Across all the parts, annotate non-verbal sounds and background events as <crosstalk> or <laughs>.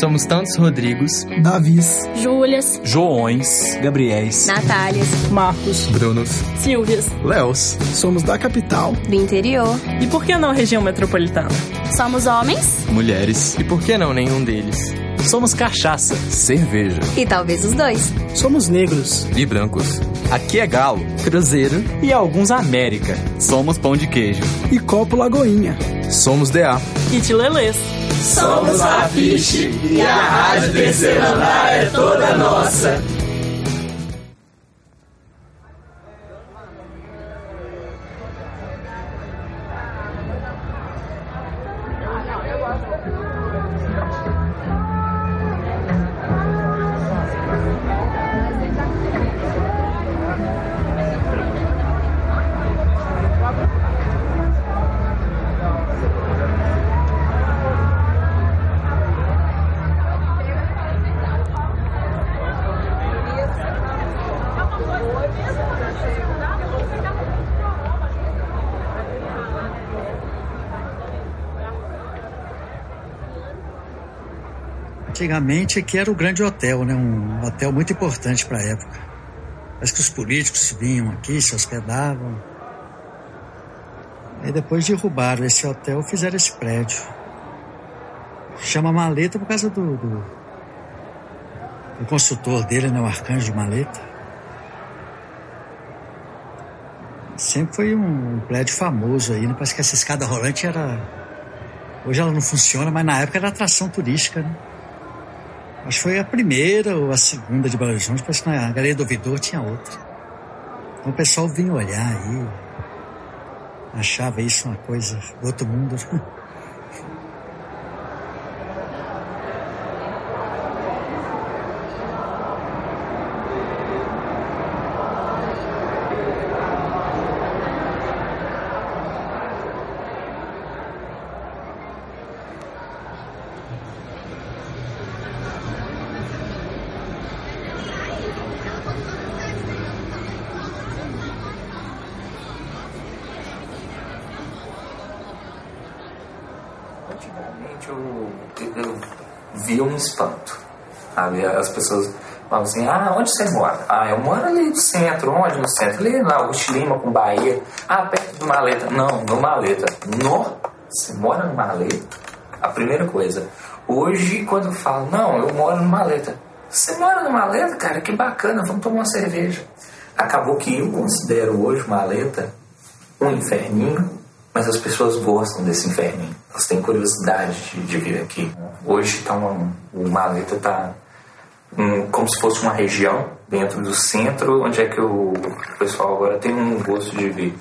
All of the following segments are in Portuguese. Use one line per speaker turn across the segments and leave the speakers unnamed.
Somos tantos Rodrigos,
Davis,
Júlias,
Joões,
Gabriéis,
Natálias,
Marcos,
Brunos,
Silvias,
Léos.
somos da capital.
do interior.
E por que não região metropolitana?
somos homens
mulheres.
E por que não nenhum deles?
Somos cachaça, cerveja
E talvez os dois.
Somos negros.
E brancos.
Aqui é galo
Cruzeiro.
e alguns América. Somos pão de queijo.
E copo Lagoinha.
Somos DA.
E de lelês.
Somos a Fiche e a Rádio Terceiro Andar é toda nossa.
Antigamente aqui era o grande hotel, né? Um hotel muito importante para a época. Parece que os políticos vinham aqui, se hospedavam. Aí depois derrubaram esse hotel, fizeram esse prédio. Chama Maleta por causa do, do, do consultor dele, né? O arcanjo Maleta. Sempre foi um prédio famoso aí, né? Parece que essa escada rolante era. Hoje ela não funciona, mas na época era atração turística, né? Acho que foi a primeira ou a segunda de Belo Horizonte, parece que na Galeria do Ouvidor tinha outra. Então o pessoal vinha olhar aí, achava isso uma coisa do outro mundo. <laughs>
Antigamente eu, eu via um espanto. Sabe? As pessoas falavam assim, ah, onde você mora? Ah, eu moro ali no centro, onde no centro? Ali na Augusto Lima com Bahia. Ah, perto do Maleta. Não, no Maleta. No? Você mora no Maleta? A primeira coisa. Hoje, quando eu falo, não, eu moro no Maleta. Você mora no Maleta, cara? Que bacana, vamos tomar uma cerveja. Acabou que eu considero hoje Maleta um inferninho, mas as pessoas gostam desse inferninho. Elas têm curiosidade de, de vir aqui. Hoje tá uma, o Maleta está como se fosse uma região dentro do centro, onde é que o pessoal agora tem um gosto de vir.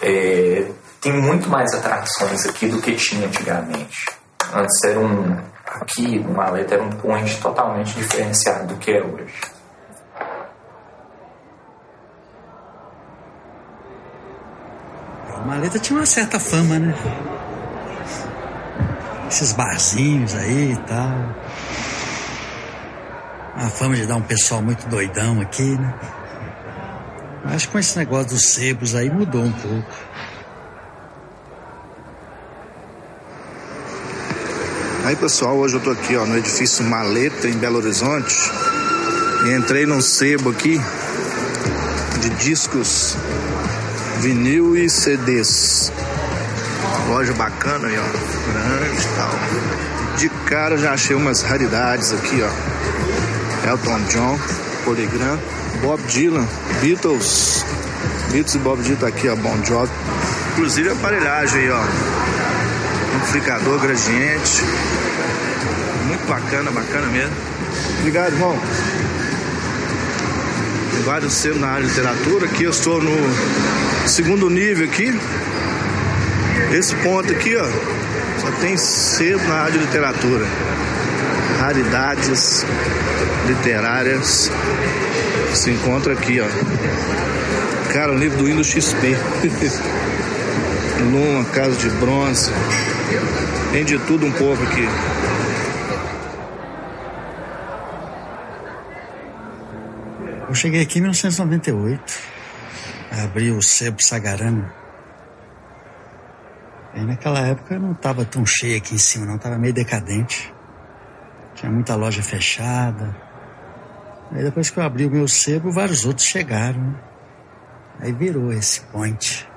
É, tem muito mais atrações aqui do que tinha antigamente. Antes era um. Aqui, o Maleta era um point totalmente diferenciado do que é hoje.
Maleta tinha uma certa fama, né? Esses barzinhos aí e tal. A fama de dar um pessoal muito doidão aqui, né? Que com esse negócio dos sebos aí mudou um pouco.
Aí pessoal, hoje eu tô aqui ó, no edifício Maleta em Belo Horizonte e entrei num sebo aqui de discos vinil e CDs. Loja bacana aí, ó, grande e tal. De cara já achei umas raridades aqui, ó. Elton John, Polygram, Bob Dylan, Beatles. Beatles e Bob Dylan tá aqui, ó, Bon Jovi. Inclusive aparelhagem aí, ó. Amplificador gradiente. Muito bacana, bacana mesmo. Obrigado, irmão. Vários área de literatura. Aqui eu estou no segundo nível aqui. Esse ponto aqui, ó, só tem selo na área de literatura. Raridades literárias se encontra aqui, ó. Cara, o livro do Windows XP. <laughs> Luma, Casa de Bronze. Tem de tudo um pouco aqui.
Eu cheguei aqui em 1998. Abri o sebo Sagarana. E naquela época não estava tão cheio aqui em cima, não. Tava meio decadente. Tinha muita loja fechada. Aí depois que eu abri o meu sebo, vários outros chegaram. Né? Aí virou esse point.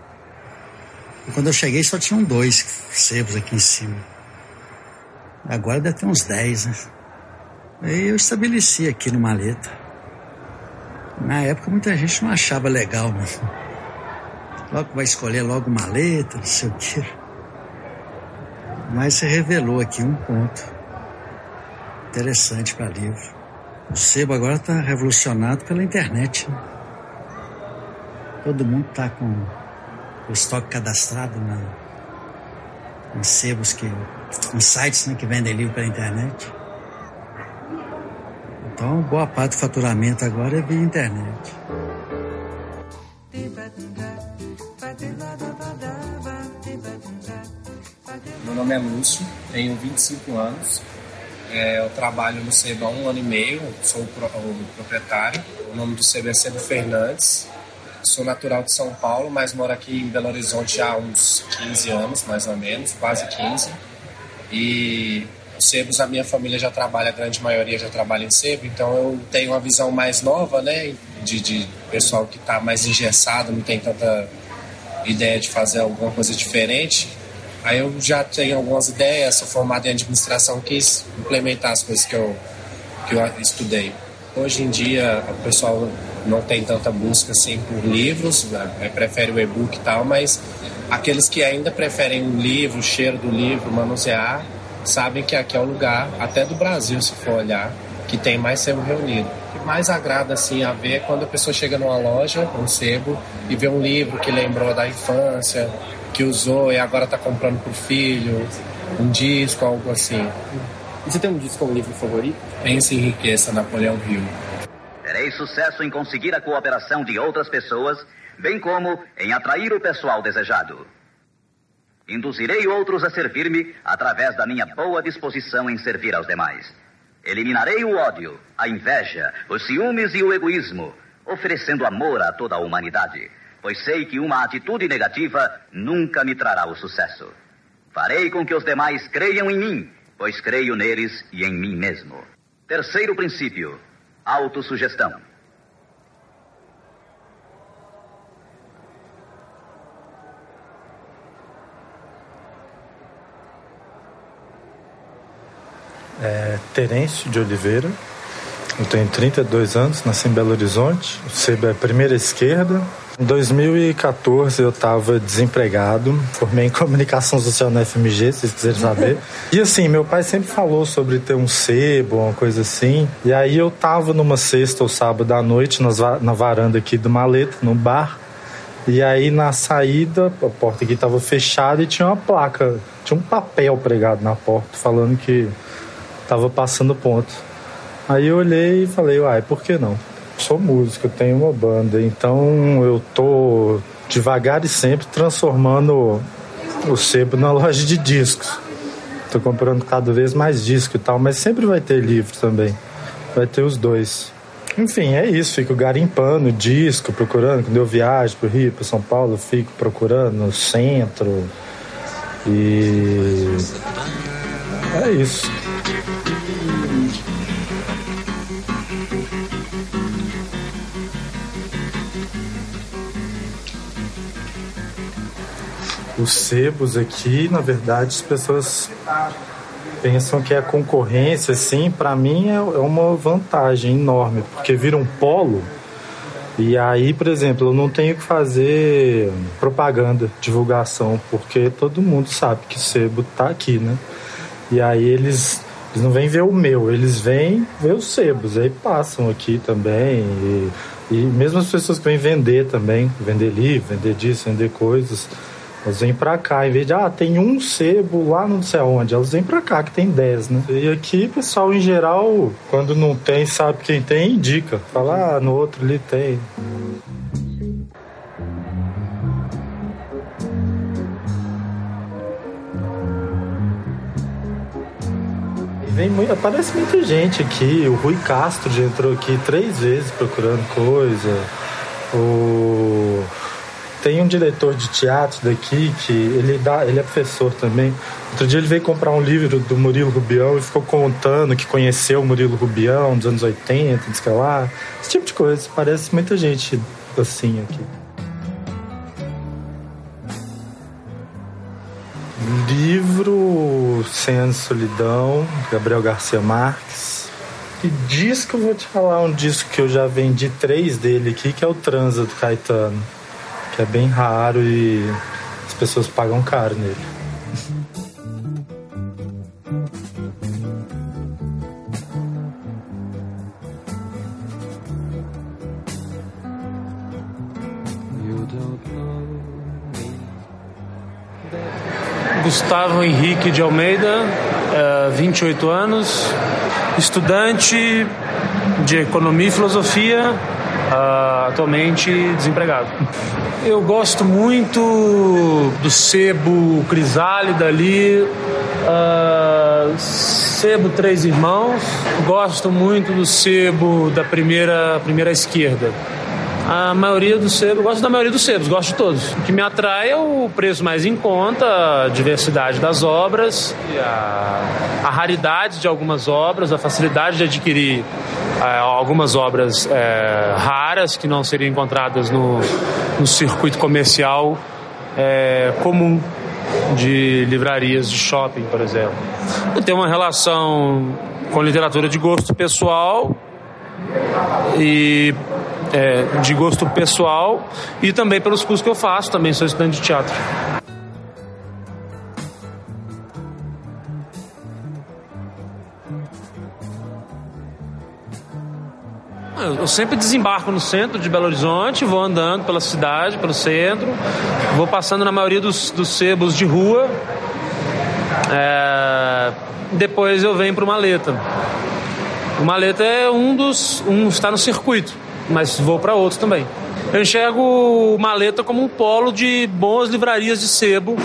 E quando eu cheguei só tinham dois sebos aqui em cima. Agora deve ter uns dez, né? Aí eu estabeleci aqui no Maleta. Na época muita gente não achava legal, né? Logo vai escolher logo maleta, não sei o quê. Mas se revelou aqui um ponto interessante para livro. O sebo agora está revolucionado pela internet. Né? Todo mundo está com o estoque cadastrado na, em sebos que. em sites né, que vendem livro pela internet. Então, boa parte do faturamento agora é via internet.
Meu nome é Lúcio, tenho 25 anos. É, eu trabalho no Sebo há um ano e meio, sou o, pro, o proprietário. O nome do Sebo é Sebo Fernandes. Sou natural de São Paulo, mas moro aqui em Belo Horizonte há uns 15 anos, mais ou menos, quase 15. E sebos, a minha família já trabalha, a grande maioria já trabalha em sebo, então eu tenho uma visão mais nova, né, de, de pessoal que está mais engessado, não tem tanta ideia de fazer alguma coisa diferente. Aí eu já tenho algumas ideias, sou formado em administração, quis implementar as coisas que eu, que eu estudei. Hoje em dia o pessoal não tem tanta busca assim por livros, né, prefere o e-book e tal, mas aqueles que ainda preferem o livro, o cheiro do livro, manusear, sabem que aqui é o lugar, até do Brasil, se for olhar, que tem mais sebo reunido. O que mais agrada assim a ver é quando a pessoa chega numa loja, um sebo, e vê um livro que lembrou da infância, que usou e agora está comprando para o filho, um disco, algo assim.
E você tem um disco ou um livro favorito?
Pense em Riqueza, Napoleão Hill.
Terei sucesso em conseguir a cooperação de outras pessoas, bem como em atrair o pessoal desejado. Induzirei outros a servir-me através da minha boa disposição em servir aos demais. Eliminarei o ódio, a inveja, os ciúmes e o egoísmo, oferecendo amor a toda a humanidade, pois sei que uma atitude negativa nunca me trará o sucesso. Farei com que os demais creiam em mim, pois creio neles e em mim mesmo. Terceiro princípio: autossugestão.
É Terêncio de Oliveira. Eu tenho 32 anos, nasci em Belo Horizonte. O SEBA é primeira esquerda. Em 2014 eu estava desempregado, formei em comunicação social na FMG, se vocês quiserem saber. <laughs> e assim, meu pai sempre falou sobre ter um sebo, uma coisa assim. E aí eu tava numa sexta ou sábado à noite na varanda aqui do Maleta, no bar. E aí na saída, a porta aqui estava fechada e tinha uma placa, tinha um papel pregado na porta falando que tava passando ponto. Aí eu olhei e falei, uai, por que não? Sou músico, tenho uma banda, então eu tô devagar e sempre transformando o sebo na <laughs> loja de discos. Tô comprando cada vez mais disco e tal, mas sempre vai ter livro também. Vai ter os dois. Enfim, é isso. Fico garimpando disco, procurando. Quando eu viajo pro Rio, pro São Paulo, fico procurando no centro. E. É isso. Os sebos aqui, na verdade, as pessoas pensam que é concorrência, assim, para mim é, é uma vantagem enorme, porque vira um polo. E aí, por exemplo, eu não tenho que fazer propaganda, divulgação, porque todo mundo sabe que sebo tá aqui, né? E aí eles, eles não vêm ver o meu, eles vêm ver os sebos, aí passam aqui também. E, e mesmo as pessoas que vêm vender também, vender livro, vender disso, vender coisas elas vêm pra cá, em vez de, ah, tem um sebo lá não sei aonde, elas vêm pra cá, que tem 10, né? E aqui, pessoal, em geral, quando não tem, sabe quem tem, indica. Fala, ah, no outro ali tem. vem muito, aparece muita gente aqui. O Rui Castro já entrou aqui três vezes procurando coisa. O Tem um diretor de teatro daqui que ele dá, ele é professor também. Outro dia ele veio comprar um livro do Murilo Rubião e ficou contando que conheceu o Murilo Rubião dos anos 80, diz que é lá. Esse tipo de coisa. Parece muita gente assim aqui. Livro de Solidão, Gabriel Garcia Marques. E disco, vou te falar um disco que eu já vendi três dele aqui, que é o Transa do Caetano. Que é bem raro e as pessoas pagam caro nele.
Gustavo Henrique de Almeida, 28 anos, estudante de Economia e Filosofia, atualmente desempregado. Eu gosto muito do sebo crisálida ali, sebo Três Irmãos, gosto muito do sebo da primeira, primeira esquerda. A maioria dos sebos, gosto da maioria dos sebos, gosto de todos. O que me atrai é o preço mais em conta, a diversidade das obras, a, a raridade de algumas obras, a facilidade de adquirir algumas obras é, raras que não seriam encontradas no, no circuito comercial é, comum de livrarias de shopping, por exemplo. Eu tenho uma relação com literatura de gosto pessoal e é, de gosto pessoal e também pelos cursos que eu faço, também sou estudante de teatro. Eu sempre desembarco no centro de Belo Horizonte, vou andando pela cidade, pelo centro, vou passando na maioria dos, dos sebos de rua. É, depois eu venho para o Maleta. O Maleta é um dos. Um está no circuito, mas vou para outros também. Eu enxergo o Maleta como um polo de boas livrarias de sebo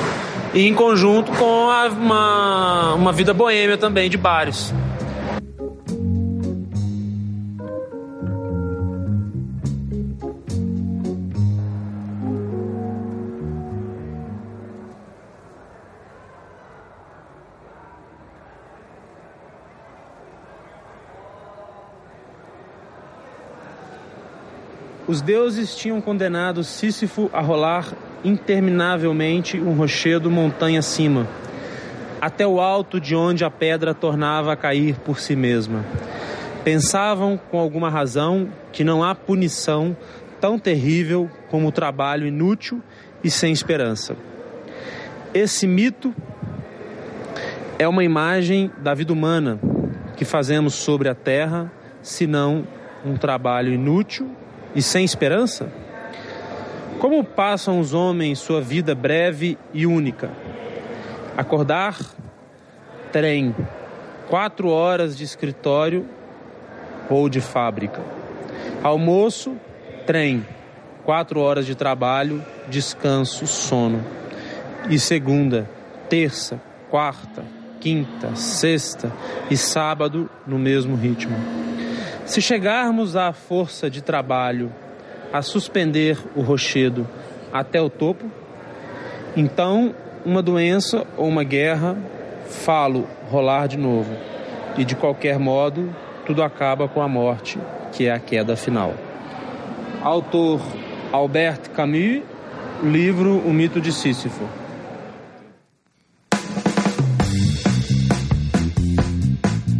e em conjunto com a, uma, uma vida boêmia também de bares. Os deuses tinham condenado Sísifo a rolar interminavelmente um rochedo montanha acima, até o alto de onde a pedra tornava a cair por si mesma. Pensavam, com alguma razão, que não há punição tão terrível como o trabalho inútil e sem esperança. Esse mito é uma imagem da vida humana que fazemos sobre a terra, senão um trabalho inútil e sem esperança? Como passam os homens sua vida breve e única? Acordar, trem, quatro horas de escritório ou de fábrica. Almoço, trem, quatro horas de trabalho, descanso, sono. E segunda, terça, quarta, quinta, sexta e sábado no mesmo ritmo. Se chegarmos à força de trabalho a suspender o rochedo até o topo, então uma doença ou uma guerra falo rolar de novo. E de qualquer modo, tudo acaba com a morte, que é a queda final. Autor Albert Camus, livro O Mito de Sísifo.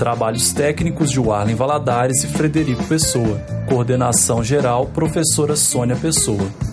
Trabalhos técnicos de Warlen Valadares e Frederico Pessoa. Coordenação geral, professora Sônia Pessoa.